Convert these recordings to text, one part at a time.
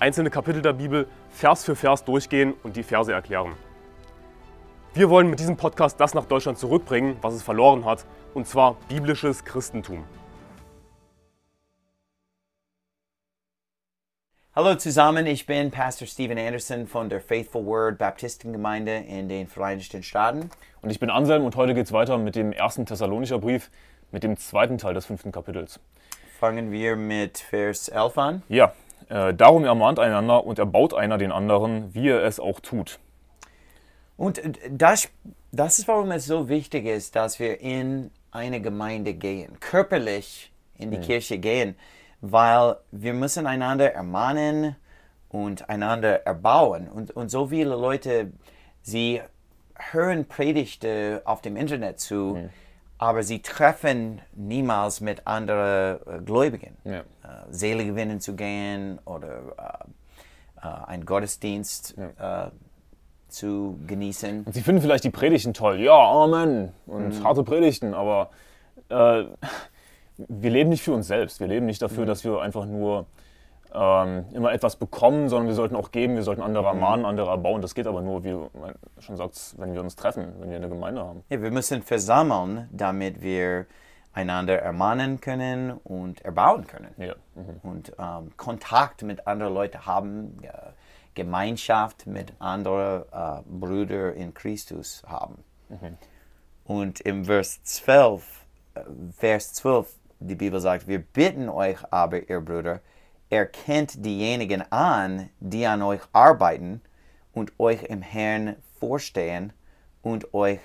einzelne Kapitel der Bibel Vers für Vers durchgehen und die Verse erklären. Wir wollen mit diesem Podcast das nach Deutschland zurückbringen, was es verloren hat, und zwar biblisches Christentum. Hallo zusammen, ich bin Pastor Steven Anderson von der Faithful Word Baptistengemeinde in den Vereinigten Staaten. Und ich bin Anselm und heute geht es weiter mit dem ersten Thessalonischer Brief, mit dem zweiten Teil des fünften Kapitels. Fangen wir mit Vers 11 an. Ja, äh, darum ermahnt einander und erbaut einer den anderen, wie er es auch tut. Und das, das ist, warum es so wichtig ist, dass wir in eine Gemeinde gehen, körperlich in die mhm. Kirche gehen, weil wir müssen einander ermahnen und einander erbauen. Und, und so viele Leute, sie hören Predigte auf dem Internet zu, mhm. aber sie treffen niemals mit anderen äh, Gläubigen. Ja. Äh, Seele gewinnen zu gehen oder äh, äh, einen Gottesdienst ja. Zu genießen. Und sie finden vielleicht die Predigten toll. Ja, Amen. Und mhm. harte Predigten, aber wir leben nicht für uns selbst. Wir leben nicht dafür, mhm. dass wir einfach nur ähm, immer etwas bekommen, sondern wir sollten auch geben, wir sollten andere mhm. ermahnen, andere erbauen. Das geht aber nur, wie du schon sagst, wenn wir uns treffen, wenn wir eine Gemeinde haben. Ja, wir müssen versammeln, damit wir einander ermahnen können und erbauen können. Ja. Mhm. Und ähm, Kontakt mit anderen Leuten haben, äh, Gemeinschaft mit anderen äh, Brüdern in Christus haben. Mhm. Und im Vers 12, äh, Vers 12, die Bibel sagt, wir bitten euch aber, ihr Brüder, erkennt diejenigen an, die an euch arbeiten und euch im Herrn vorstehen und euch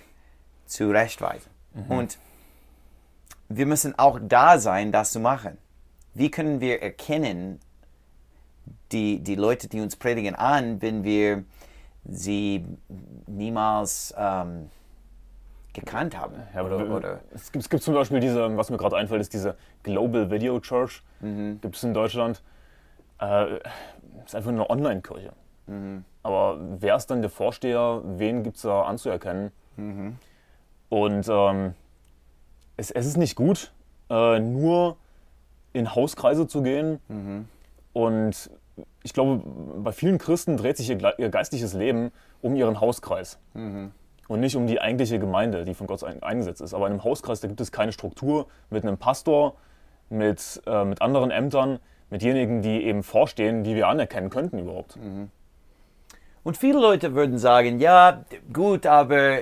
zurechtweisen. Mhm. Und wir müssen auch da sein, das zu machen. Wie können wir erkennen, die, die Leute, die uns predigen an, wenn wir sie niemals ähm, gekannt haben? Ja, oder, oder es, gibt, es, gibt, zum Beispiel diese, was mir gerade einfällt, ist diese Global Video Church. Mhm. Gibt es in Deutschland. Äh, ist einfach eine Online-Kirche. Mhm. Aber wer ist dann der Vorsteher? Wen gibt es da anzuerkennen? Mhm. Und ähm, es, es, ist nicht gut, äh, nur in Hauskreise zu gehen. Mhm. Und ich glaube, bei vielen Christen dreht sich ihr, ihr geistliches Leben um ihren Hauskreis. Mhm. Und nicht um die eigentliche Gemeinde, die von Gott eingesetzt ist. Aber in einem Hauskreis, da gibt es keine Struktur mit einem Pastor, mit, äh, mit anderen Ämtern mit denjenigen, die eben vorstehen, die wir anerkennen könnten überhaupt. Mhm. Und viele Leute würden sagen, ja, gut, aber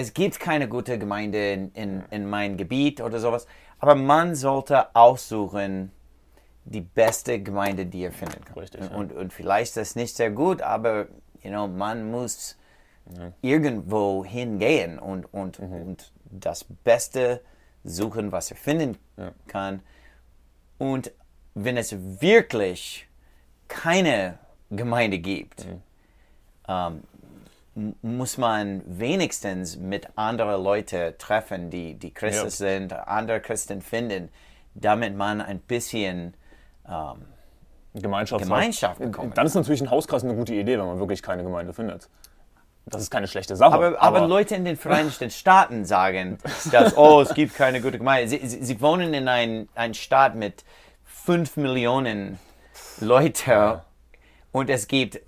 es gibt keine gute Gemeinde in, in, in meinem Gebiet oder sowas. Aber man sollte aussuchen, die beste Gemeinde, die er finden kann. Richtig, ja. und, und vielleicht ist das nicht sehr gut, aber you know, man muss ja. irgendwo hingehen und, und, mhm. und das Beste suchen, was er finden ja. kann. Und wenn es wirklich keine Gemeinde gibt, mhm. ähm, muss man wenigstens mit anderen Leuten treffen, die, die Christen ja. sind, andere Christen finden, damit man ein bisschen ähm, Gemeinschaft, Gemeinschaft bekommt. Dann ist natürlich ein Hauskreis eine gute Idee, wenn man wirklich keine Gemeinde findet. Das ist keine schlechte Sache. Aber, aber, aber Leute in den Vereinigten Staaten sagen, dass, oh, es gibt keine gute Gemeinde. Sie, sie, sie wohnen in einem ein Staat mit 5 Millionen Leute ja. und es gibt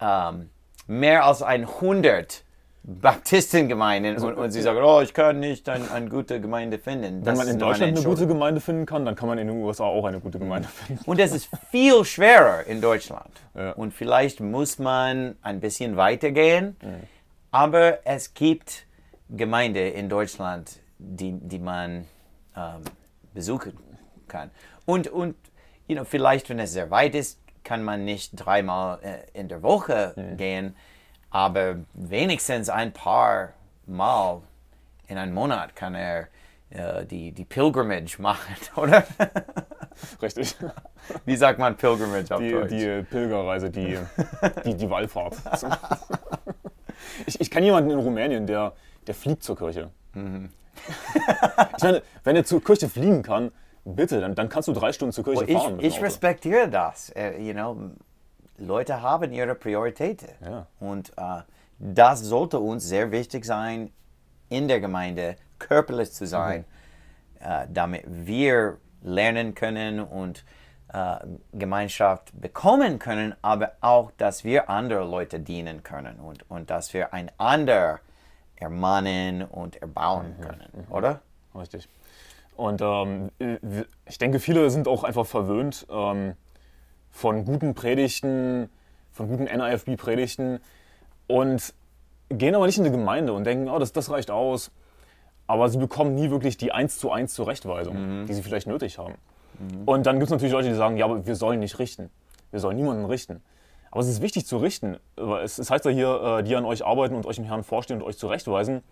ähm, mehr als 100 Baptistengemeinden also, und, und, sie sagen, oh, ich kann nicht eine ein gute Gemeinde finden. Das Wenn man in Deutschland eine gute Gemeinde finden kann, dann kann man in den USA auch eine gute Gemeinde finden. Und es ist viel schwerer in Deutschland. Ja. Und vielleicht muss man ein bisschen weitergehen, mhm. aber es gibt Gemeinden in Deutschland, die, die man ähm, besuchen kann. Und, und you know, vielleicht, wenn es sehr weit ist, kann man nicht dreimal äh, in der Woche mhm. gehen, aber wenigstens ein paar Mal in einem Monat kann er äh, die, die Pilgrimage machen, oder? Richtig. Wie sagt man Pilgrimage auf die, Deutsch? Die Pilgerreise, die, die, die Wallfahrt. Ich, ich kenne jemanden in Rumänien, der, der fliegt zur Kirche. Mhm. ich meine, wenn er zur Kirche fliegen kann, bitte, dann, dann kannst du drei Stunden zur Kirche well, fahren. Ich, ich respektiere das. Uh, you know, Leute haben ihre Prioritäten. Ja. Und uh, das sollte uns sehr wichtig sein, in der Gemeinde körperlich zu sein, mhm. uh, damit wir lernen können und Gemeinschaft bekommen können, aber auch, dass wir andere Leute dienen können und, und dass wir einander ermahnen und erbauen mhm. können, mhm. oder? Richtig. Und ähm, ich denke, viele sind auch einfach verwöhnt ähm, von guten Predigten, von guten NIFB-Predigten und gehen aber nicht in die Gemeinde und denken, oh, das, das reicht aus. Aber sie bekommen nie wirklich die 1 zu 1 Zurechtweisung, mhm. die sie vielleicht nötig haben. Mhm. Und dann gibt es natürlich Leute, die sagen, ja, aber wir sollen nicht richten. Wir sollen niemanden richten. Aber es ist wichtig zu richten. Es, es heißt ja hier, äh, die an euch arbeiten und euch im Herrn vorstehen und euch zurechtweisen,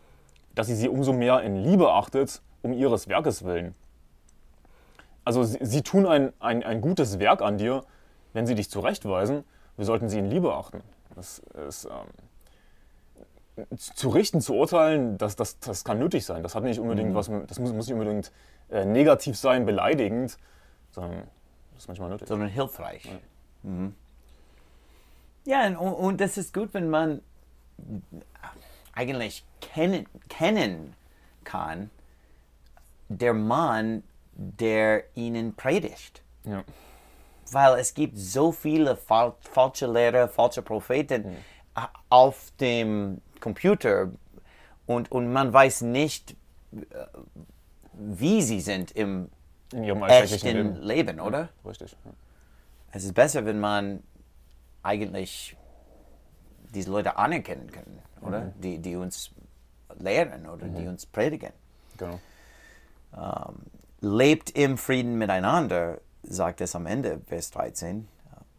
dass ihr sie umso mehr in Liebe achtet, um ihres Werkes willen. Also sie, sie tun ein, ein, ein gutes Werk an dir, wenn sie dich zurechtweisen. Wir sollten sie in Liebe achten. Das ist, ähm, zu richten, zu urteilen, das, das, das kann nötig sein. Das hat nicht unbedingt mhm. was, das muss, muss nicht unbedingt äh, negativ sein, beleidigend, sondern das ist manchmal nötig. Sondern hilfreich. Ja. Mhm. Ja, und, und das ist gut, wenn man eigentlich kennen, kennen kann, der Mann, der ihnen predigt. Ja. Weil es gibt so viele fal falsche Lehrer, falsche Propheten ja. auf dem Computer und, und man weiß nicht, äh, wie sie sind im echten Leben, Leben oder? Ja, richtig. Es ist besser, wenn man eigentlich diese Leute anerkennen können, oder? Mhm. Die, die uns lehren oder mhm. die uns predigen. Genau. Ähm, lebt im Frieden miteinander, sagt es am Ende, Vers 13.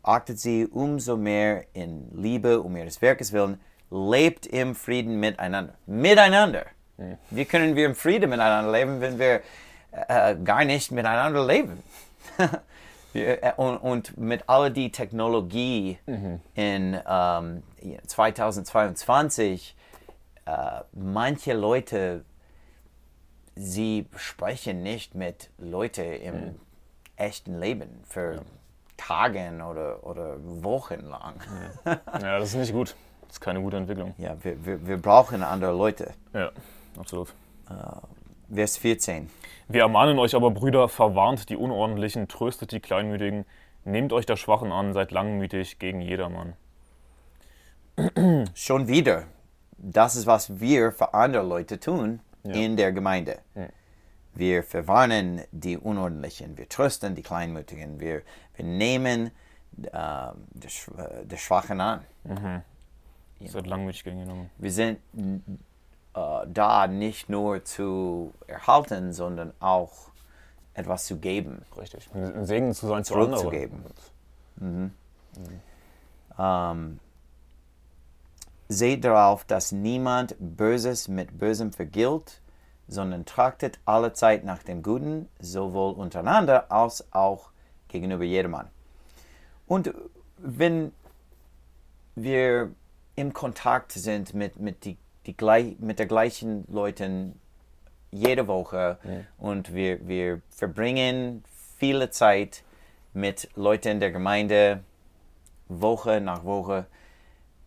Achtet sie umso mehr in Liebe um ihres Werkes willen. Lebt im Frieden miteinander. Miteinander. Mhm. Wie können wir im Frieden miteinander leben, wenn wir äh, gar nicht miteinander leben? Äh, und, und, mit all die Technologie mhm. in ähm, 2022, äh, manche Leute, sie sprechen nicht mit Leuten im mhm. Echten Leben für ja. Tagen oder, oder Wochen lang. Ja. ja, das ist nicht gut. Das ist keine gute Entwicklung. Ja, wir, wir, wir brauchen andere Leute. Ja, absolut. Uh, Vers 14. Wir ermahnen euch aber, Brüder, verwarnt die Unordentlichen, tröstet die Kleinmütigen, nehmt euch der Schwachen an, seid langmütig gegen jedermann. Schon wieder. Das ist, was wir für andere Leute tun ja. in der Gemeinde. Ja. Wir verwarnen die Unordentlichen, wir trösten die Kleinmütigen, wir, wir nehmen äh, die, die, Schwachen an. Mhm. Seid langmütig gegen jedermann. Wir sind äh, da nicht nur zu erhalten, sondern auch etwas zu geben. Richtig. Ein Segen zu sein zu anderen. Zu geben. Mhm. Mhm. Ähm, seht darauf, dass niemand Böses mit Bösem vergilt, sondern trachtet alle Zeit nach dem Guten, sowohl untereinander als auch gegenüber jedermann. Und wenn wir im Kontakt sind mit, mit die die gleich, mit der gleichen Leuten jede Woche ja. und wir, wir verbringen viele Zeit mit Leuten der Gemeinde Woche nach Woche,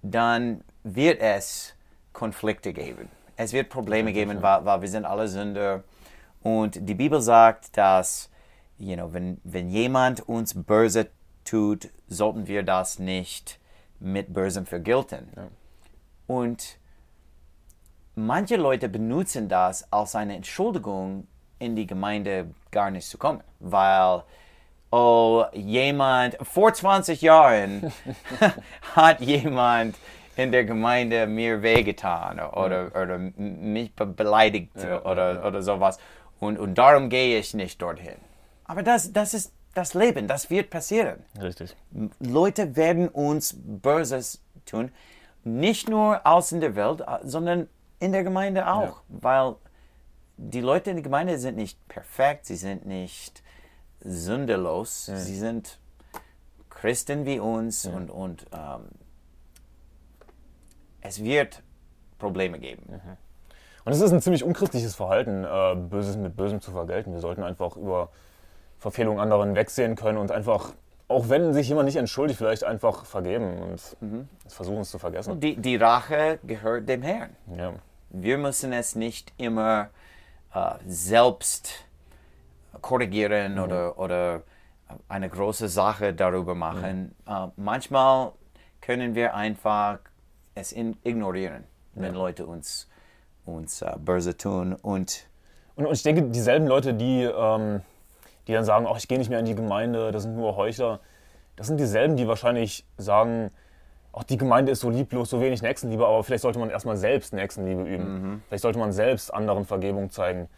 dann wird es Konflikte geben. Es wird Probleme geben, weil, weil wir sind alle Sünder. Und die Bibel sagt, dass you know, wenn, wenn jemand uns böse tut, sollten wir das nicht mit Bösem vergelten. Ja. Und manche Leute benutzen das als eine Entschuldigung, in die Gemeinde gar nicht zu kommen, weil oh, jemand vor 20 Jahren hat jemand in der Gemeinde mir wehgetan oder, ja. oder mich beleidigt ja, oder, ja. oder sowas und, und darum gehe ich nicht dorthin. Aber das, das ist das Leben, das wird passieren. Richtig. Leute werden uns Böses tun, nicht nur aus in der Welt, sondern in der Gemeinde auch, ja. weil die Leute in der Gemeinde sind nicht perfekt, sie sind nicht sündelos. Sie sind Christen wie uns und, und ähm, es wird Probleme geben. Und es ist ein ziemlich unchristliches Verhalten, äh, Böses mit Bösem zu vergelten. Wir sollten einfach über Verfehlungen anderen wegsehen können und einfach, auch wenn sich jemand nicht entschuldigt, vielleicht einfach vergeben und versuchen es zu vergessen. Die, die Rache gehört dem Herrn. Ja. Wir müssen es nicht immer äh, selbst korrigieren oder, oder eine große Sache darüber machen. Äh, manchmal können wir einfach es ignorieren, wenn Leute uns, uns äh, böse tun. Und Und, und ich denke, dieselben Leute, die, ähm, die dann sagen, ach, ich gehe nicht mehr in die Gemeinde, das sind nur Heuchler, das sind dieselben, die wahrscheinlich sagen, ach, die Gemeinde ist so lieblos, so wenig Nächstenliebe, aber vielleicht sollte man erstmal selbst Nächstenliebe üben. Vielleicht sollte man selbst anderen Vergebung zeigen,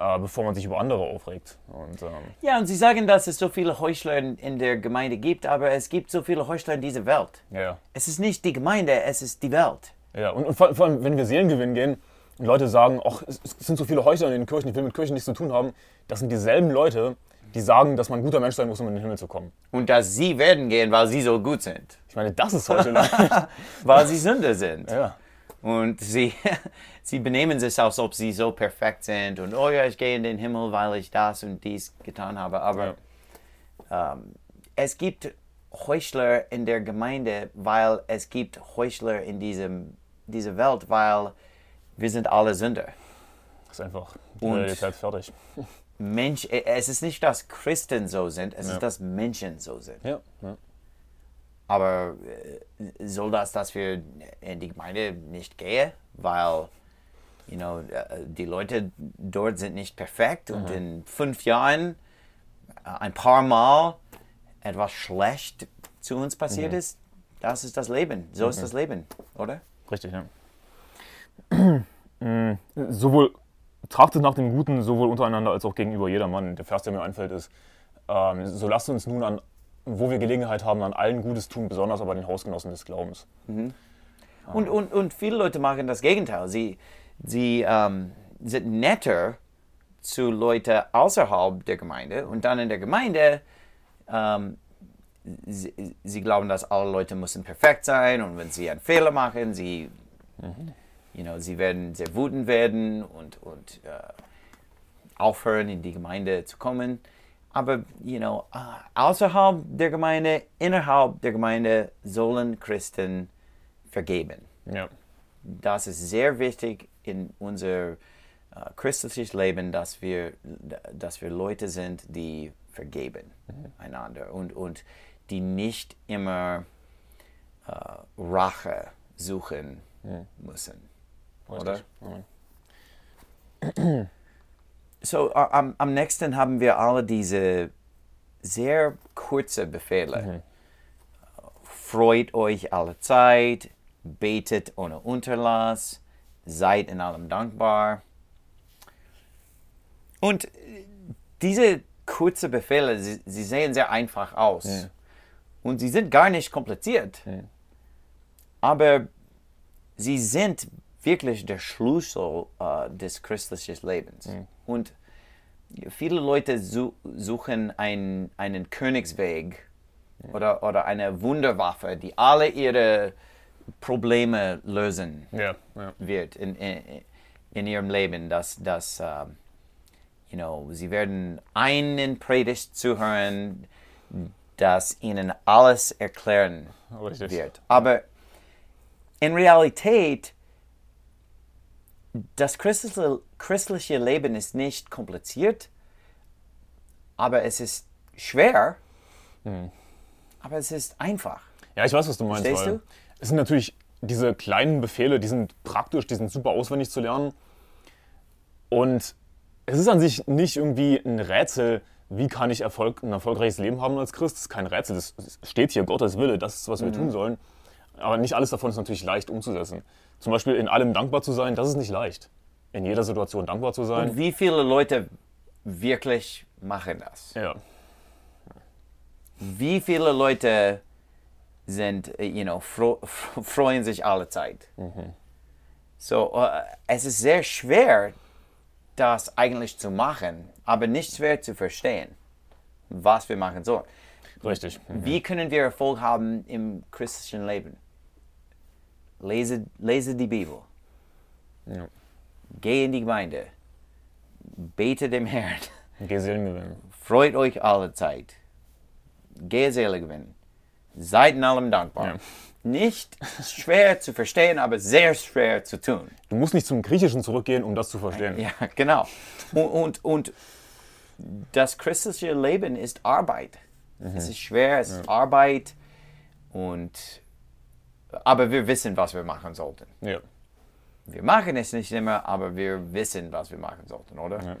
äh, bevor man sich über andere aufregt. Und, ähm, ja, und Sie sagen, dass es so viele Heuchler in, der Gemeinde gibt, aber es gibt so viele Heuchler in dieser Welt. ja, ja. Es ist nicht die Gemeinde, es ist die Welt. Ja, und, und vor, vor allem, wenn wir Seelengewinn gehen und Leute sagen, ach, es, es sind so viele Heuchler in den Kirchen, ich will mit Kirchen nichts zu tun haben, das sind dieselben Leute, die sagen, dass man ein guter Mensch sein muss, um in den Himmel zu kommen. Und dass Sie werden gehen, weil Sie so gut sind. Ich meine, das ist Heuchelei. Weil Sie Sünder sind. ja. Und sie, sie benehmen sich, als ob sie so perfekt sind und, oh ja, ich gehe in den Himmel, weil ich das und dies getan habe. Aber ähm, es gibt Heuchler in der Gemeinde, weil es gibt Heuchler in diesem, dieser Welt, weil wir sind alle Sünder. Das ist einfach die Und- Realität fertig. Mensch, es ist nicht, dass Christen so sind, es Ja. ist, dass Menschen so sind. Ja, ja. Aber äh, soll das, dass wir in die Gemeinde nicht gehen, weil you know, äh, die Leute dort sind nicht perfekt und in fünf Jahren äh, ein paar Mal etwas schlecht zu uns passiert ist? Das ist das Leben. So ist das Leben, oder? Richtig, ja. Mm, sowohl trachtet nach dem Guten, sowohl untereinander als auch gegenüber jedermann. Der Vers, der mir einfällt, ist, ähm, so lasst uns nun an, wo wir Gelegenheit haben, an allen Gutes tun, besonders aber den Hausgenossen des Glaubens. Und, und, und viele Leute machen das Gegenteil. Sie, sie ähm, sind netter zu Leuten außerhalb der Gemeinde und dann in der Gemeinde, ähm, sie, sie glauben, dass alle Leute müssen perfekt sein und wenn sie einen Fehler machen, sie, you know, sie werden sehr wütend werden und, und äh, aufhören, in die Gemeinde zu kommen. Aber, you know, äh, außerhalb der Gemeinde, innerhalb der Gemeinde sollen Christen vergeben. Ja. Das ist sehr wichtig in unser äh, christliches Leben, dass wir, dass wir Leute sind, die vergeben einander und, und die nicht immer äh, Rache suchen müssen. Oder? Richtig. So, am, am nächsten haben wir alle diese sehr kurze Befehle. Freut euch alle Zeit, betet ohne Unterlass, seid in allem dankbar. Und äh, diese kurzen Befehle, sie, sie sehen sehr einfach aus. Und sie sind gar nicht kompliziert. Aber sie sind wirklich der Schlüssel äh, des christlichen Lebens. Und viele Leute su suchen ein, einen Königsweg oder, oder eine Wunderwaffe, die alle ihre Probleme lösen Ja, ja. wird in, in, in ihrem Leben, dass, dass ähm, you know, sie werden einen Predigt zuhören, das ihnen alles erklären Richtig. wird. Aber in Realität, das christliche, Leben ist nicht kompliziert, aber es ist schwer, aber es ist einfach. Ja, ich weiß, was du meinst. Verstehst du? Es sind natürlich diese kleinen Befehle, die sind praktisch, die sind super auswendig zu lernen. Und es ist an sich nicht irgendwie ein Rätsel, wie kann ich Erfolg, ein erfolgreiches Leben haben als Christ. Das ist kein Rätsel, das steht hier, Gottes Wille, das ist, was wir tun sollen. Aber nicht alles davon ist natürlich leicht umzusetzen. Zum Beispiel in allem dankbar zu sein, das ist nicht leicht. In jeder Situation dankbar zu sein. Und wie viele Leute wirklich machen das? Ja, Wie viele Leute sind, äh, you know, fro freuen sich alle Zeit? So, äh, es ist sehr schwer, das eigentlich zu machen, aber nicht schwer zu verstehen. was wir machen sollen. Richtig. Mhm. Wie können wir Erfolg haben im christlichen Leben? Lese, lese die Bibel. Ja. Geh in die Gemeinde. Bete dem Herrn. Geh Seelen gewinnen. Freut euch alle Zeit. Geh Seele gewinnen. Seid in allem dankbar. Ja. Nicht schwer zu verstehen, aber sehr schwer zu tun. Du musst nicht zum Griechischen zurückgehen, um das zu verstehen. Ja, genau. Und, und, und das christliche Leben ist Arbeit. Es ist schwer, es ist Arbeit. Und, aber wir wissen, was wir machen sollten. Ja. Wir machen es nicht immer, aber wir wissen, was wir machen sollten, oder?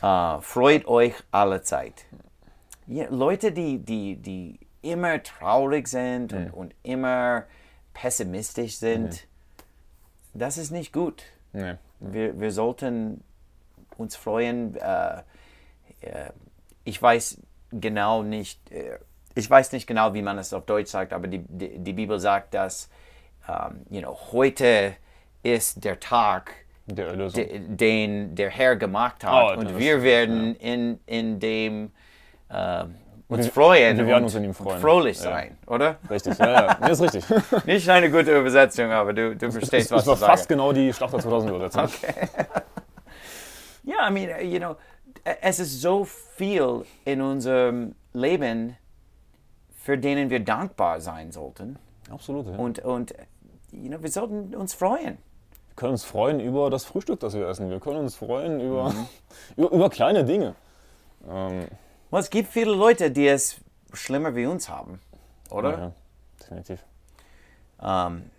Äh, freut euch alle Zeit. Ja, Leute, die, die, die immer traurig sind und, und immer pessimistisch sind, das ist nicht gut. Nee. Wir, wir sollten uns freuen. Äh, äh, ich weiß genau nicht, äh, ich weiß nicht genau, wie man es auf Deutsch sagt, aber die, die, die Bibel sagt, dass ähm, you know, heute ist der Tag, Der de, den der Herr gemacht hat. Oh, und das wir werden in, in dem äh, uns freuen wir werden und, uns in ihm und freuen. fröhlich Ja. sein, oder? Richtig, ja, ja. Nee, ist richtig. Nicht eine gute Übersetzung, aber du, du verstehst, was Das war ich sage. fast genau die Schlachter 2000 Übersetzung. Ja, I mean, uh, you know, es ist so viel in unserem Leben, für denen wir dankbar sein sollten. Absolut. Ja. Und, und you know, wir sollten uns freuen. Wir können uns freuen über das Frühstück, das wir essen. Wir können uns freuen über, über, über kleine Dinge. Ähm, Well, es gibt viele Leute, die es schlimmer wie uns haben, oder? Ja, definitiv. Ähm,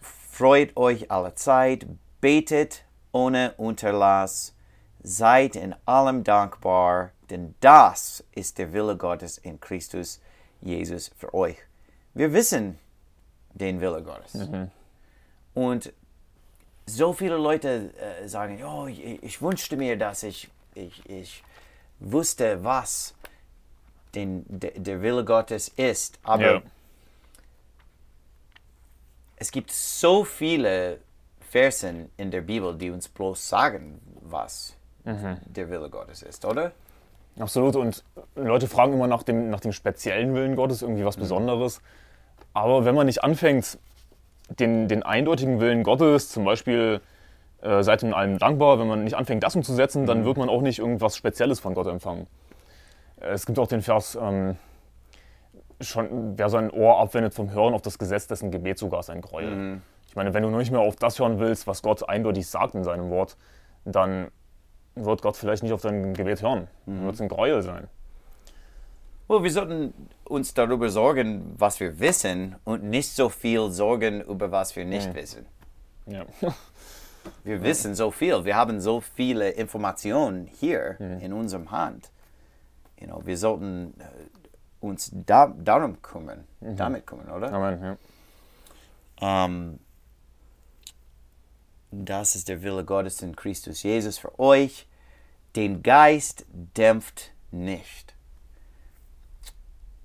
freut euch alle Zeit, betet ohne Unterlass, seid in allem dankbar, denn das ist der Wille Gottes in Christus Jesus für euch. Wir wissen den Wille Gottes. Und so viele Leute äh, sagen, oh, ich, ich wünschte mir, dass ich, ich, ich wusste, was den, der, der Wille Gottes ist. Aber Ja. es gibt so viele Versen in der Bibel, die uns bloß sagen, was der Wille Gottes ist, oder? Absolut. Und Leute fragen immer nach dem, nach dem speziellen Willen Gottes, irgendwie was Besonderes. Aber wenn man nicht anfängt, den, den eindeutigen Willen Gottes, zum Beispiel äh, seid in allem dankbar, wenn man nicht anfängt, das umzusetzen, dann wird man auch nicht irgendwas Spezielles von Gott empfangen. Äh, Es gibt auch den Vers, ähm, schon, wer sein Ohr abwendet vom Hören auf das Gesetz, dessen Gebet sogar ist ein Gräuel. Ich meine, wenn du nicht mehr auf das hören willst, was Gott eindeutig sagt in seinem Wort, dann wird Gott vielleicht nicht auf dein Gebet hören. Dann wird es ein Gräuel sein. Well, wir sollten uns darüber sorgen, was wir wissen und nicht so viel sorgen über was wir nicht wissen. Ja. Wir wissen so viel, wir haben so viele Informationen hier in unserem Hand. You know, wir sollten äh, uns da, darum kümmern, damit kümmern, oder? Amen. Ja. Ähm, das ist der Wille Gottes in Christus Jesus für euch. Den Geist dämpft nicht.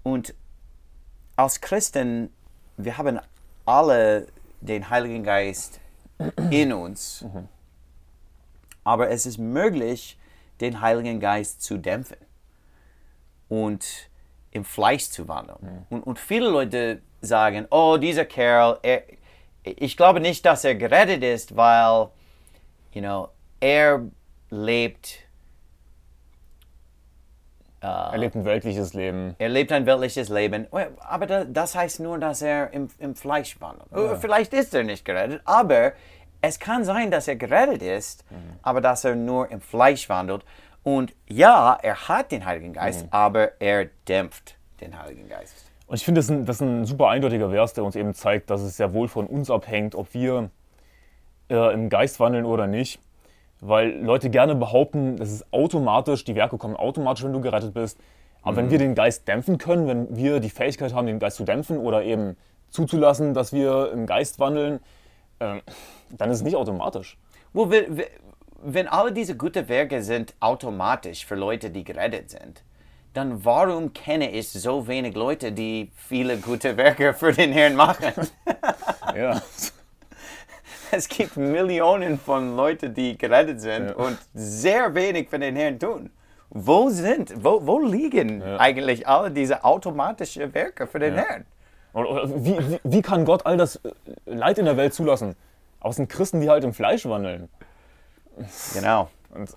Und als Christen, wir haben alle den Heiligen Geist in uns. Aber es ist möglich, den Heiligen Geist zu dämpfen und im Fleisch zu wandeln. Und, und viele Leute sagen, oh, dieser Kerl, er, ich glaube nicht, dass er gerettet ist, weil, you know, er lebt, Er lebt ein weltliches Leben. er lebt ein weltliches Leben. Aber da, das heißt nur, dass er im, im Fleisch wandelt. Oder Vielleicht ist er nicht gerettet, aber es kann sein, dass er gerettet ist, aber dass er nur im Fleisch wandelt. Und ja, er hat den Heiligen Geist, aber er dämpft den Heiligen Geist. Und ich finde, das, ist ein- das ist ein super eindeutiger Vers, der uns eben zeigt, dass es sehr wohl von uns abhängt, ob wir äh, im Geist wandeln oder nicht. Weil Leute gerne behaupten, das ist automatisch, die Werke kommen automatisch, wenn du gerettet bist. Aber wenn wir den Geist dämpfen können, wenn wir die Fähigkeit haben, den Geist zu dämpfen oder eben zuzulassen, dass wir im Geist wandeln, ähm, dann ist es nicht automatisch. Well, wenn alle diese guten Werke sind automatisch für Leute, die gerettet sind, dann warum kenne ich so wenig Leute, die viele gute Werke für den Herrn machen? Ja. es gibt Millionen von Leuten, die gerettet sind Ja. und sehr wenig für den Herrn tun. wo sind, wo, wo liegen ja. eigentlich alle diese automatischen Werke für den ja. Herrn? wie, wie, wie, kann Gott all das äh, Leid in der Welt zulassen? Es sind Christen, die halt im Fleisch wandeln. Genau. Und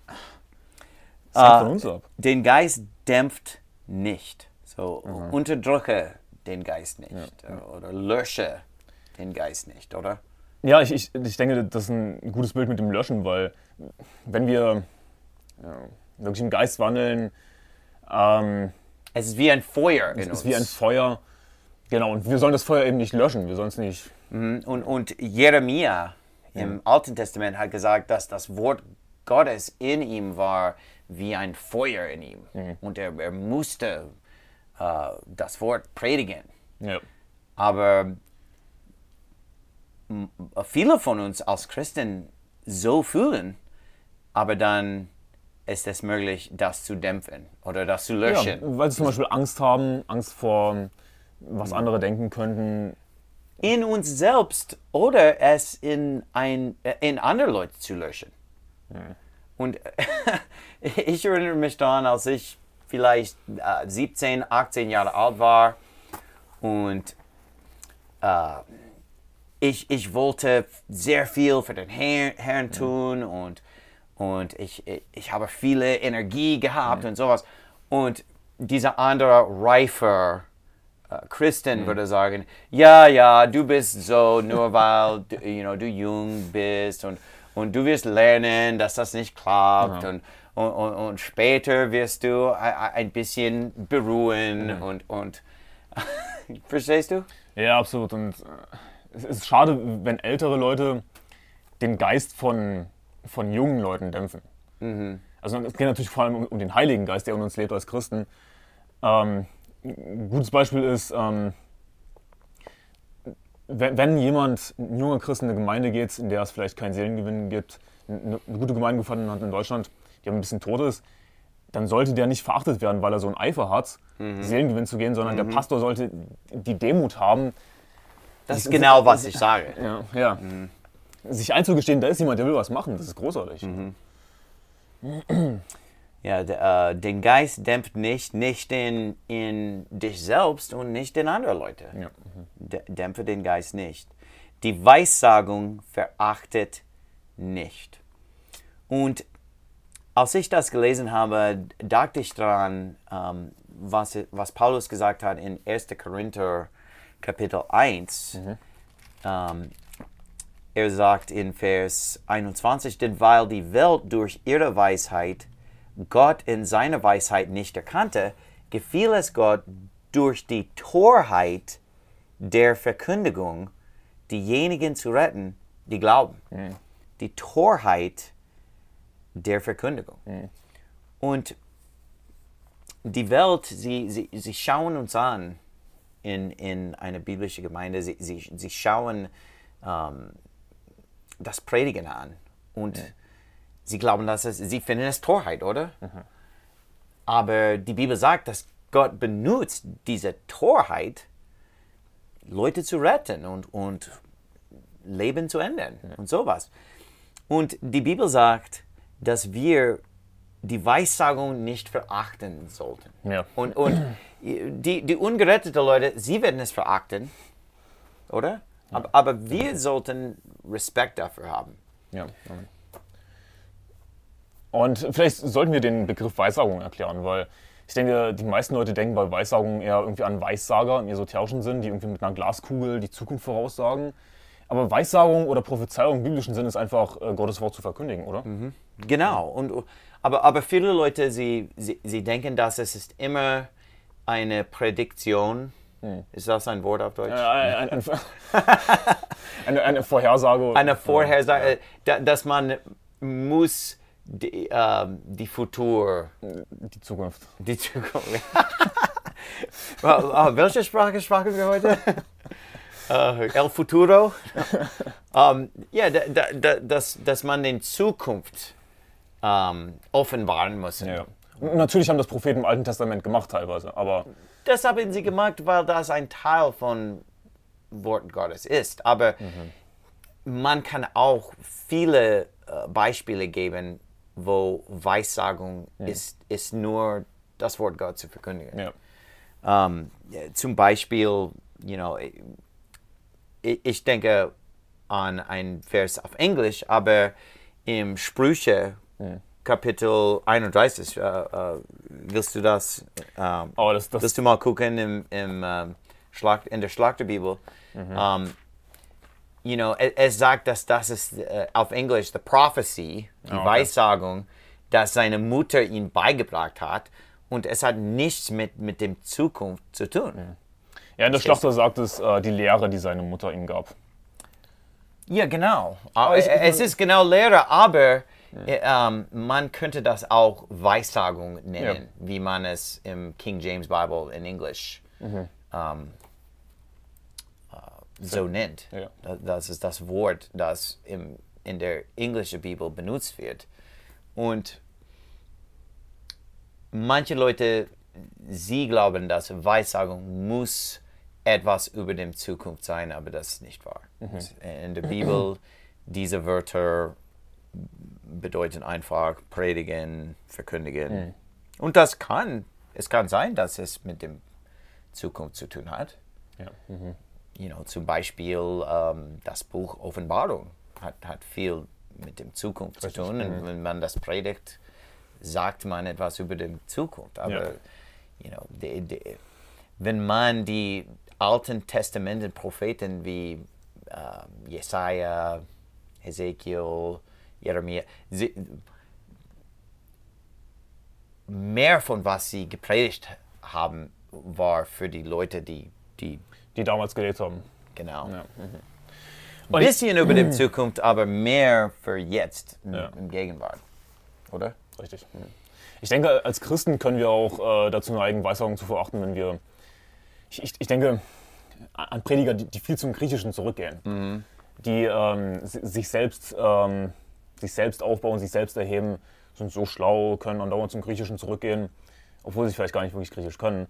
das von uns ab. Den Geist dämpft nicht. So mhm. unterdrücke den Geist nicht. Ja. Oder lösche den Geist nicht, oder? Ja, ich, ich, ich denke, das ist ein gutes Bild mit dem Löschen, weil wenn wir ja, wirklich im Geist wandeln, ähm, es ist wie ein Feuer. es ist wie ein Feuer. Genau, und wir sollen das Feuer eben nicht löschen, wir sollen es nicht. Mhm. Und, und Jeremia ja. im Alten Testament hat gesagt, dass das Wort Gottes in ihm war wie ein Feuer in ihm. Mhm. Und er, er musste äh, das Wort predigen. Ja. Aber viele von uns als Christen so fühlen, aber dann ist es möglich, das zu dämpfen oder das zu löschen. Ja, weil sie zum Beispiel Angst haben, Angst vor, was andere denken könnten. In uns selbst oder es in, ein, in andere Leute zu löschen. Ja. Und ich erinnere mich daran, als ich vielleicht äh, 17, 18 Jahre alt war und äh, ich, ich wollte sehr viel für den Herrn, Herrn tun und, und ich, ich habe viele Energie gehabt mhm. und sowas. Und dieser andere reifer äh, Christen mhm. würde sagen, ja, ja, du bist so, nur weil du, you know, du jung bist und, und du wirst lernen, dass das nicht klappt. Mhm. Und, und, und, und, später wirst du ein bisschen beruhen mhm. und, und verstehst du? Ja, absolut. Und äh, es ist schade, wenn ältere Leute den Geist von, von jungen Leuten dämpfen. Mhm. Also es geht natürlich vor allem um, um, den Heiligen Geist, der in uns lebt als Christen. Ähm, ein gutes Beispiel ist, ähm, wenn, wenn, jemand, ein junger Christ in eine Gemeinde geht, in der es vielleicht keinen Seelengewinn gibt, eine, eine gute Gemeinde gefunden hat in Deutschland, die ein bisschen tot ist, dann sollte der nicht verachtet werden, weil er so einen Eifer hat, mhm. Seelengewinn zu gehen, sondern mhm. der Pastor sollte die Demut haben. Das ist genau, was ich sage. Ja, ja. Mhm. Sich einzugestehen, da ist jemand, der will was machen, das ist großartig. Ja, äh, den Geist dämpft nicht, nicht in, in dich selbst und nicht in andere Leute. Ja. Mhm. Dämpfe den Geist nicht. Die Weissagung verachtet nicht. Und als ich das gelesen habe, dachte ich daran, ähm, was, was Paulus gesagt hat in 1. Korinther Kapitel 1. Mhm. Ähm, er sagt in Vers 21, denn weil die Welt durch ihre Weisheit Gott in seiner Weisheit nicht erkannte, gefiel es Gott durch die Torheit der Verkündigung, diejenigen zu retten, die glauben. Mhm. Die Torheit der Verkündigung. Mhm. Und die Welt, sie, sie, sie schauen uns an in, in eine biblische Gemeinde, sie, sie, sie schauen ähm, das Predigen an und ja. Sie glauben, dass es, sie finden es Torheit, oder? Mhm. Aber die Bibel sagt, dass Gott benutzt diese Torheit, Leute zu retten und, und Leben zu ändern ja. und sowas. Und die Bibel sagt, dass wir die Weissagung nicht verachten sollten. Ja. Und, und die, die ungeretteten Leute, sie werden es verachten, oder? Aber, aber wir sollten Respekt dafür haben. Ja. Und vielleicht sollten wir den Begriff Weissagung erklären, weil ich denke, die meisten Leute denken bei Weissagung eher irgendwie an Weissager im esoterischen Sinn, die irgendwie mit einer Glaskugel die Zukunft voraussagen. Aber Weissagung oder Prophezeiung im biblischen Sinn ist einfach, äh, Gottes Wort zu verkündigen, oder? Mhm. Genau. Und, aber, aber viele Leute, sie, sie, sie denken, dass es ist immer eine Prädiktion. Hm. Ist das ein Wort auf Deutsch? Äh, ein, ein, eine, eine, Vorhersage. Eine Vorhersage, ja. dass man muss die, äh, die Futur... Die Zukunft. Die Zukunft. Welche Sprache sprachen wir heute? Uh, El Futuro. um, ja, da, da, dass, dass man in Zukunft um, offenbaren muss. Ja. Natürlich haben das Propheten im Alten Testament gemacht teilweise, aber... Das haben sie gemacht, weil das ein Teil von Wort Gottes ist. Aber mhm. man kann auch viele uh, Beispiele geben, wo Weissagung ja. ist, ist nur das Wort Gott zu verkündigen. Ja. Um, zum Beispiel, you know, ich, ich denke an ein Vers auf Englisch, aber im Sprüche ja. Kapitel 31, uh, uh, willst du das, um, oh, das, das, willst du mal gucken im, im, um, Schlag, in der Schlachterbibel? Mhm. You know, es, sagt, dass das ist uh, auf Englisch the prophecy, die oh, okay. Weissagung, dass seine Mutter ihn beigebracht hat und es hat nichts mit, mit dem Zukunft zu tun. Mhm. Ja, in der Schlachter sagt es äh, die Lehre, die seine Mutter ihm gab. Ja, genau. Aber ich, es ist genau Lehre, aber ja. ähm, man könnte das auch Weissagung nennen, ja. wie man es im King James Bible in Englisch mhm. ähm, äh, so nennt. Ja. Das ist das Wort, das im, in der englischen Bibel benutzt wird. Und manche Leute, sie glauben, dass Weissagung muss etwas über die Zukunft sein, aber das ist nicht wahr. Mhm. In der Bibel, diese Wörter bedeuten einfach predigen, verkündigen. Mhm. Und das kann, es kann sein, dass es mit dem Zukunft zu tun hat. Ja. Mhm. You know, zum Beispiel ähm, das Buch Offenbarung hat, hat viel mit dem Zukunft zu tun. Und wenn man das predigt, sagt man etwas über die Zukunft. Aber ja. you know, die, die, wenn man die Alten Testamenten Propheten wie äh, Jesaja, Ezekiel, Jeremia, sie, mehr von was sie gepredigt haben, war für die Leute, die die, die damals gelebt haben. Genau. Ja. Mhm. Ein bisschen über die Zukunft, aber mehr für jetzt im, ja. im Gegenwart. Oder? Richtig. Ich denke, als Christen können wir auch äh, dazu neigen, Weissagung zu verachten, wenn wir. Ich, ich, ich denke an Prediger, die, die, viel zum Griechischen zurückgehen, mhm. die ähm, sich, selbst, ähm, sich selbst aufbauen, sich selbst erheben, sind so schlau, können dann dauernd zum Griechischen zurückgehen, obwohl sie vielleicht gar nicht wirklich Griechisch können.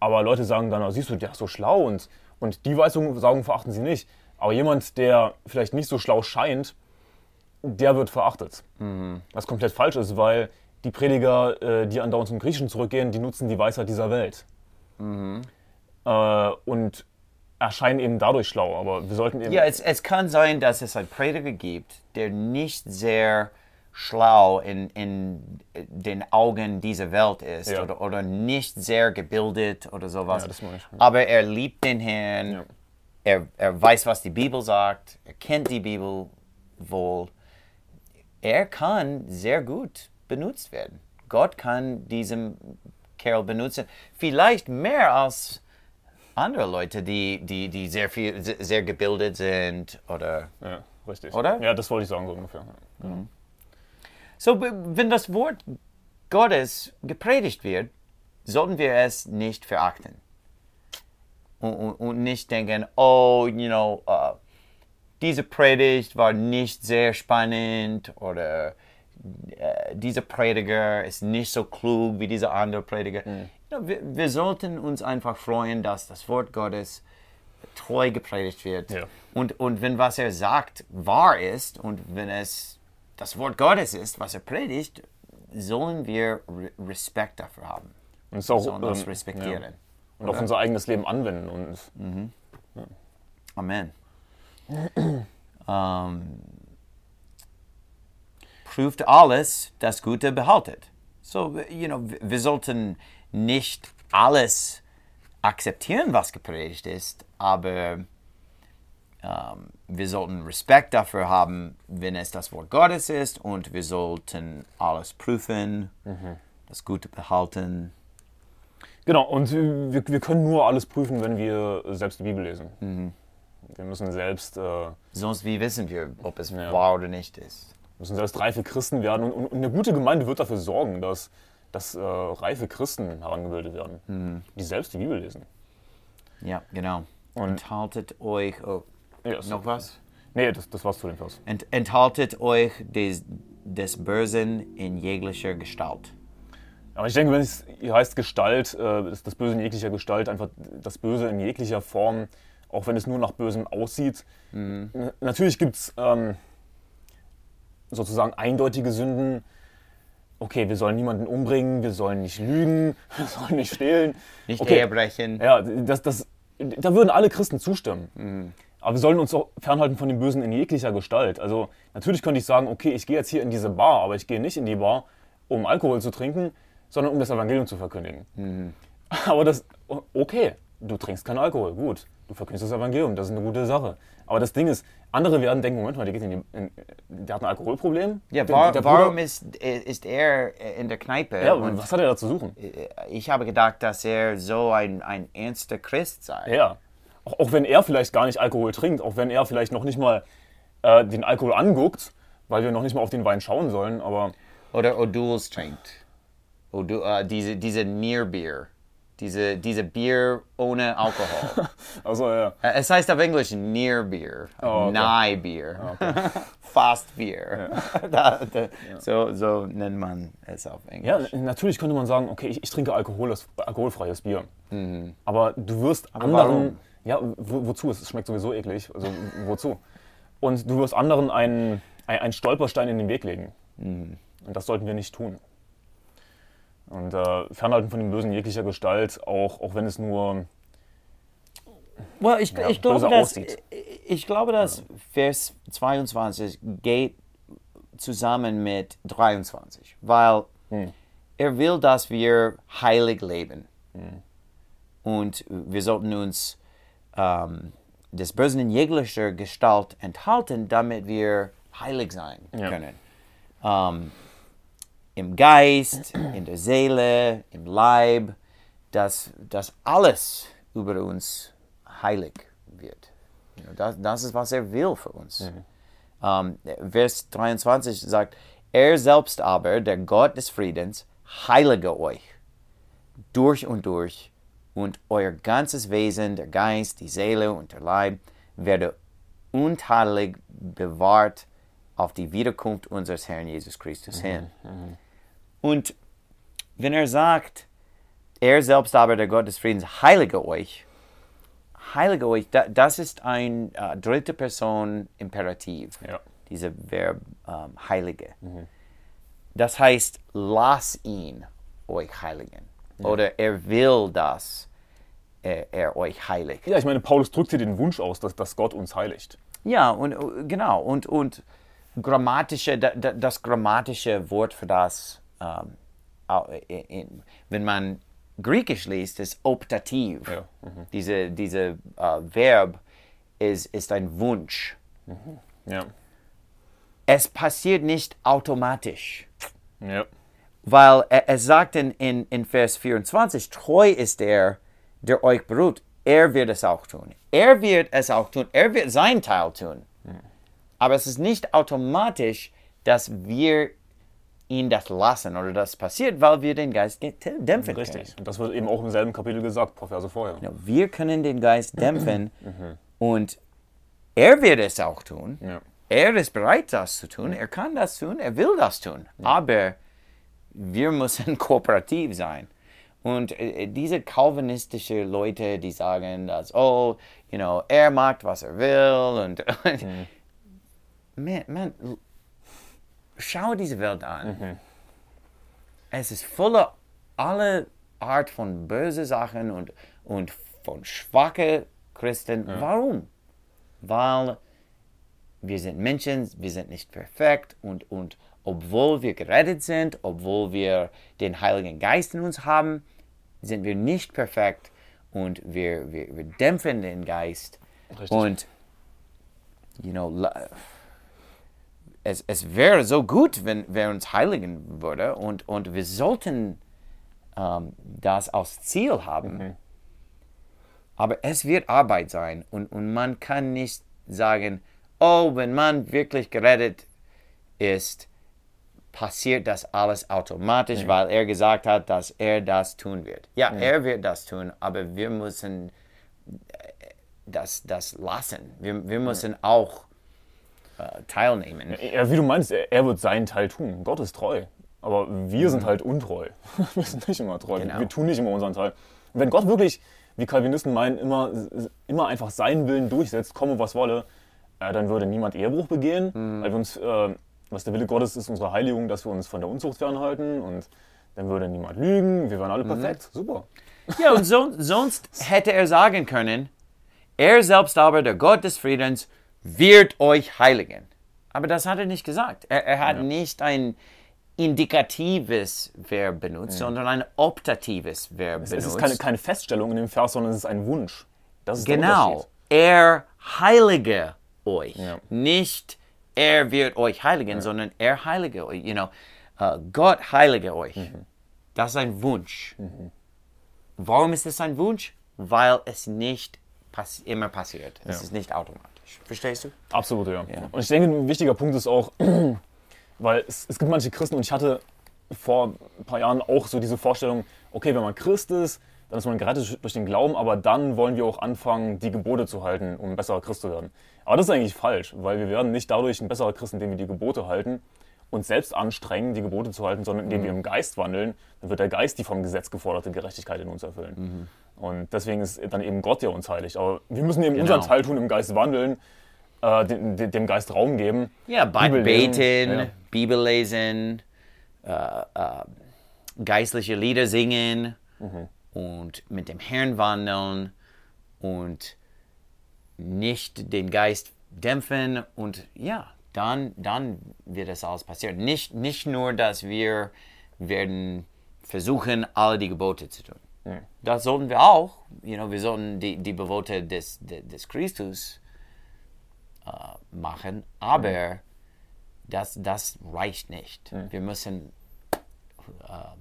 Aber Leute sagen dann, oh, siehst du, der ist so schlau und, und die Weissagung verachten sie nicht. Aber jemand, der vielleicht nicht so schlau scheint, der wird verachtet. Mhm. Was komplett falsch ist, weil die Prediger, äh, die andauernd zum Griechischen zurückgehen, die nutzen die Weisheit dieser Welt. Mhm. Äh, und erscheinen eben dadurch schlau, aber wir sollten eben... Ja, es, es kann sein, dass es einen Prediger gibt, der nicht sehr schlau in, in den Augen dieser Welt ist ja. oder, oder nicht sehr gebildet oder sowas. Ja, ja. Aber er liebt den Herrn, er, er weiß, was die Bibel sagt, er kennt die Bibel wohl er kann sehr gut benutzt werden. Gott kann diesen Kerl benutzen, vielleicht mehr als andere Leute, die, die, die sehr viel, sehr gebildet sind oder. Ja, richtig. Oder? Ja, das wollte ich sagen so ungefähr. Ja. Mhm. So, wenn das Wort Gottes gepredigt wird, sollten wir es nicht verachten und, und, und nicht denken, oh, you know. Uh, diese Predigt war nicht sehr spannend oder äh, dieser Prediger ist nicht so klug wie dieser andere Prediger. Mhm. Ja, wir, wir, sollten uns einfach freuen, dass das Wort Gottes treu gepredigt wird. Ja. Und, und wenn was er sagt wahr ist und wenn es das Wort Gottes ist, was er predigt, sollen wir Re Respekt dafür haben. Und es auch, sollen das ähm, respektieren. Ja. Und auf unser eigenes Leben anwenden. Und, mhm. Amen ähm, prüft alles, das Gute behaltet. So, you know, wir sollten nicht alles akzeptieren, was gepredigt ist, aber ähm, wir sollten Respekt dafür haben, wenn es das Wort Gottes ist und wir sollten alles prüfen, mhm. das Gute behalten. Genau, und wir, wir können nur alles prüfen, wenn wir selbst die Bibel lesen. Mhm. Wir müssen selbst. Äh, Sonst wie wissen wir, ob es ja. wahr oder nicht ist? Wir müssen selbst reife Christen werden. Und, und, eine gute Gemeinde wird dafür sorgen, dass, dass äh, reife Christen herangebildet werden, mhm. die selbst die Bibel lesen. Ja, genau. Und enthaltet euch. Oh, ja, noch was? Nee, das, das war's zu dem Vers. Ent, enthaltet euch des, des Bösen in jeglicher Gestalt. Aber ich denke, wenn es heißt Gestalt, äh, das Böse in jeglicher Gestalt, einfach das Böse in jeglicher Form, auch wenn es nur nach Bösem aussieht. Mhm. Natürlich gibt es ähm, sozusagen eindeutige Sünden, okay, wir sollen niemanden umbringen, wir sollen nicht lügen, wir sollen nicht stehlen. Nicht okay. Ehe brechen. Ja, das, das, da würden alle Christen zustimmen. Aber wir sollen uns auch fernhalten von dem Bösen in jeglicher Gestalt. Also natürlich könnte ich sagen, okay, ich gehe jetzt hier in diese Bar, aber ich gehe nicht in die Bar, um Alkohol zu trinken, sondern um das Evangelium zu verkündigen. Aber das, okay, du trinkst keinen Alkohol, gut. Du verkündest das Evangelium, das ist eine gute Sache. Aber das Ding ist, andere werden denken, Moment mal, der, geht in die, in, der hat ein Alkoholproblem. Ja, Der- war, der warum Bruder- ist, ist er in der Kneipe? Ja, und was hat er da zu suchen? ich habe gedacht, dass er so ein, ein ernster Christ sei. Ja. Auch, wenn er vielleicht gar nicht Alkohol trinkt, auch wenn er vielleicht noch nicht mal äh, den Alkohol anguckt, weil wir noch nicht mal auf den Wein schauen sollen, aber Oder O'Doul's trinkt. O'Doul, äh, diese, diese Near Beer. Diese, diese Bier ohne Alkohol. also ja. Äh, es heißt auf Englisch Near Beer. Oh, okay. Nigh Beer. Fast Beer. da, da, so, so nennt man es auf Ja, Englisch. natürlich könnte man sagen, okay, ich, ich trinke Alkoholes, alkoholfreies Bier. Aber du wirst anderen. warum? Ja, wo, wozu? Es schmeckt sowieso eklig. Also wozu? Und du wirst anderen einen, ein- einen Stolperstein in den Weg legen. Und das sollten wir nicht tun. Und äh, fernhalten von dem Bösen jeglicher Gestalt, auch, auch wenn es nur. Well, ich, Ja, ich, glaube, dass, aussieht. ich glaube, dass Vers 22 geht zusammen mit 23, weil er will, dass wir heilig leben. Und wir sollten uns ähm, des Bösen in jeglicher Gestalt enthalten, damit wir heilig sein Ja. können. Ähm, Im Geist, in der Seele, im Leib, dass, dass alles über uns heilig wird. Das, das ist, was er will für uns. Ähm, Vers 23 sagt, er selbst aber, der Gott des Friedens, heilige euch durch und durch und euer ganzes Wesen, der Geist, die Seele und der Leib werde untadelig bewahrt auf die Wiederkunft unseres Herrn Jesus Christus hin. Und wenn er sagt, er selbst aber, der Gott des Friedens, heilige euch, heilige euch, da, das ist ein äh, dritte Person Imperativ, Ja. diese Verb ähm, heilige. Das heißt, lass ihn euch heiligen. Oder er will, dass er, er euch heiligt. Ja, ich meine, Paulus drückt hier den Wunsch aus, dass, dass Gott uns heiligt. Ja, und äh, genau. Und, und grammatische, da, da, das grammatische Wort für das, ähm, wenn man Griechisch liest, ist Optativ. Ja, Diese, diese äh, Verb ist, ist ein Wunsch. Ja. Es passiert nicht automatisch. Ja. Weil er, er sagt in, in, in Vers 24, treu ist der, der euch beruht. Er wird es auch tun. Er wird es auch tun. Er wird sein Teil tun. Aber es ist nicht automatisch, dass wir ihn das lassen oder das passiert, weil wir den Geist ge- dämpfen Richtig. Und das wird eben auch im selben Kapitel gesagt, paar Verse vorher. können. Wir können den Geist dämpfen und er wird es auch tun. Ja. Er ist bereit, das zu tun. Er kann das tun. Er will das tun. Aber wir müssen kooperativ sein. Und äh, diese calvinistische Leute, die sagen, dass, oh, you know, er macht, was er will. Und man, man, l- schau diese Welt an. Es ist voller alle Art von böse Sachen und, und von schwachen Christen. Warum? Weil wir sind Menschen, wir sind nicht perfekt und, und obwohl wir gerettet sind, obwohl wir den Heiligen Geist in uns haben, sind wir nicht perfekt und wir, wir, wir dämpfen den Geist. Richtig. Und, you know, es, es wäre so gut, wenn wir uns heiligen würde und, und wir sollten ähm, das als Ziel haben. Aber es wird Arbeit sein und, und man kann nicht sagen, oh, wenn man wirklich gerettet ist, passiert das alles automatisch, weil er gesagt hat, dass er das tun wird. Ja, er wird das tun, aber wir müssen äh, das, das lassen. Wir, wir müssen auch äh, teilnehmen. Ja, wie du meinst, er, er wird seinen Teil tun. Gott ist treu. Aber wir sind halt untreu. wir sind nicht immer treu. Genau. Wir tun nicht immer unseren Teil. Und wenn Gott wirklich, wie Calvinisten meinen, immer, immer einfach seinen Willen durchsetzt, komme was wolle, äh, dann würde niemand Ehebruch begehen, weil wir uns äh, was der Wille Gottes ist, unsere Heiligung, dass wir uns von der Unzucht fernhalten und dann würde niemand lügen, wir wären alle mhm. perfekt. Super. Ja, und so, sonst hätte er sagen können, er selbst aber, der Gott des Friedens, wird euch heiligen. Aber das hat er nicht gesagt. Er, er hat ja. nicht ein indikatives Verb benutzt, ja. sondern ein optatives Verb es, benutzt. Es ist keine, keine, Feststellung in dem Vers, sondern es ist ein Wunsch. Das ist genau. Er heilige euch. Ja. Nicht er wird euch heiligen, sondern er heilige euch. You know, uh, Gott heilige euch. Mhm. Das ist ein Wunsch. Mhm. Warum ist es ein Wunsch? Weil es nicht pass immer passiert. Es ist nicht automatisch. Verstehst du? Absolut, ja. ja. Und ich denke, ein wichtiger Punkt ist auch, weil es, es gibt manche Christen und ich hatte vor ein paar Jahren auch so diese Vorstellung, okay, wenn man Christ ist, dann ist man gerettet durch den Glauben, aber dann wollen wir auch anfangen, die Gebote zu halten, um ein besserer Christ zu werden. Aber das ist eigentlich falsch, weil wir werden nicht dadurch ein besserer Christ, indem wir die Gebote halten, uns selbst anstrengen, die Gebote zu halten, sondern indem mhm. wir im Geist wandeln, dann wird der Geist die vom Gesetz geforderte Gerechtigkeit in uns erfüllen. Mhm. Und deswegen ist dann eben Gott, der uns heiligt. Aber wir müssen eben genau. unseren Teil tun, im Geist wandeln, äh, dem, dem, Geist Raum geben. Ja, Bibel beten, ja. Bibel lesen, äh, äh, geistliche Lieder singen mhm. Und mit dem Herrn wandeln und nicht den Geist dämpfen und ja, dann, dann wird das alles passieren. Nicht, nicht nur, dass wir werden versuchen, alle die Gebote zu tun. Ja. Das sollten wir auch. You know, wir sollten die, die Gebote des, des, Christus äh, machen, aber ja. das, das reicht nicht. Ja. Wir müssen, ähm,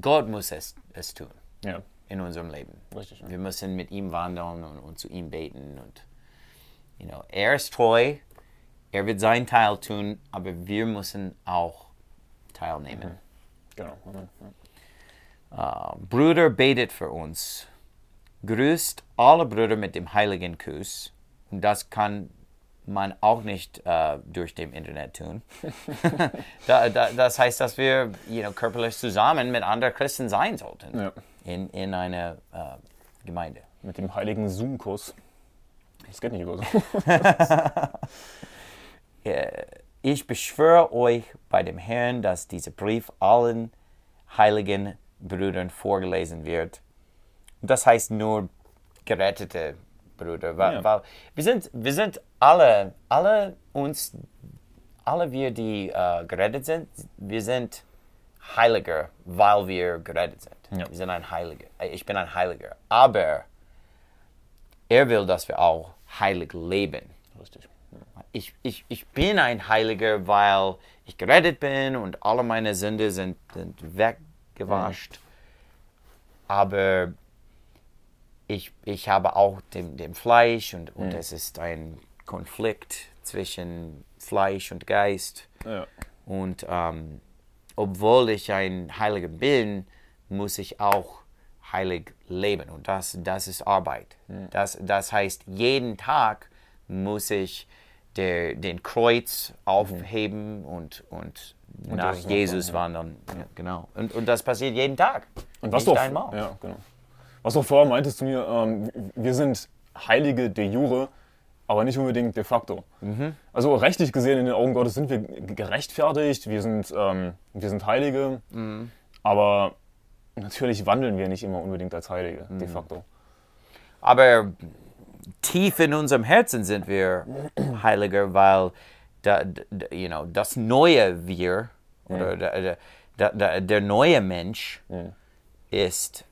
Gott muss es, es tun in unserem Leben. Richtig, wir müssen mit ihm wandeln und, und zu ihm beten. Und, you know, er ist treu, er wird seinen Teil tun, aber wir müssen auch teilnehmen. Mhm. Genau. Uh, Bruder betet für uns. Grüßt alle Brüder mit dem heiligen Kuss. Und das kann man auch nicht uh, durch dem Internet tun. da, da, das heißt, dass wir you know, körperlich zusammen mit anderen Christen sein sollten ja. in, in einer uh, Gemeinde. Mit dem heiligen Zoom-Kuss. Das geht nicht über so. Äh, ich beschwöre euch bei dem Herrn, dass dieser Brief allen heiligen Brüdern vorgelesen wird. Das heißt nur gerettete Brüder, weil, ja. weil wir sind, wir sind alle, alle uns, alle wir, die uh, gerettet sind, wir sind Heiliger, weil wir gerettet sind. Ja. Wir sind ein Heiliger. Ich bin ein Heiliger. Aber er will, dass wir auch heilig leben. Richtig ich, ich, ich bin ein Heiliger, weil ich gerettet bin und alle meine Sünde sind, sind weggewascht. Mhm. Aber ich, ich habe auch dem, dem Fleisch und, und mhm. es ist ein Konflikt zwischen Fleisch und Geist. Ja. Und ähm, obwohl ich ein Heiliger bin, muss ich auch heilig leben. Und das, das ist Arbeit. Mhm. Das, das heißt, jeden Tag muss ich der, den Kreuz aufheben mhm. und, und, und nach Jesus wandern. Ja, genau. Und, und das passiert jeden Tag. Und was Nicht du einmal. Ja, genau. Was du vorher meintest zu mir, ähm, wir sind Heilige de jure, aber nicht unbedingt de facto. Mhm. Also rechtlich gesehen in den Augen Gottes sind wir gerechtfertigt, wir sind, ähm, wir sind Heilige, mhm. aber natürlich wandeln wir nicht immer unbedingt als Heilige, de mhm. facto. Aber tief in unserem Herzen sind wir heiliger, weil da, da, you know, das neue Wir oder ja. der, der, neue Mensch ja. ist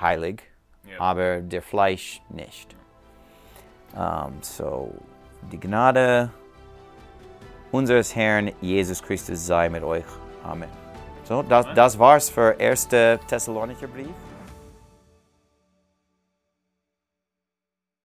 heilig, ja. aber der Fleisch nicht. Um, so, die Gnade unseres Herrn Jesus Christus sei mit euch. Amen. So, das, das war's für 1. Thessalonicher Brief.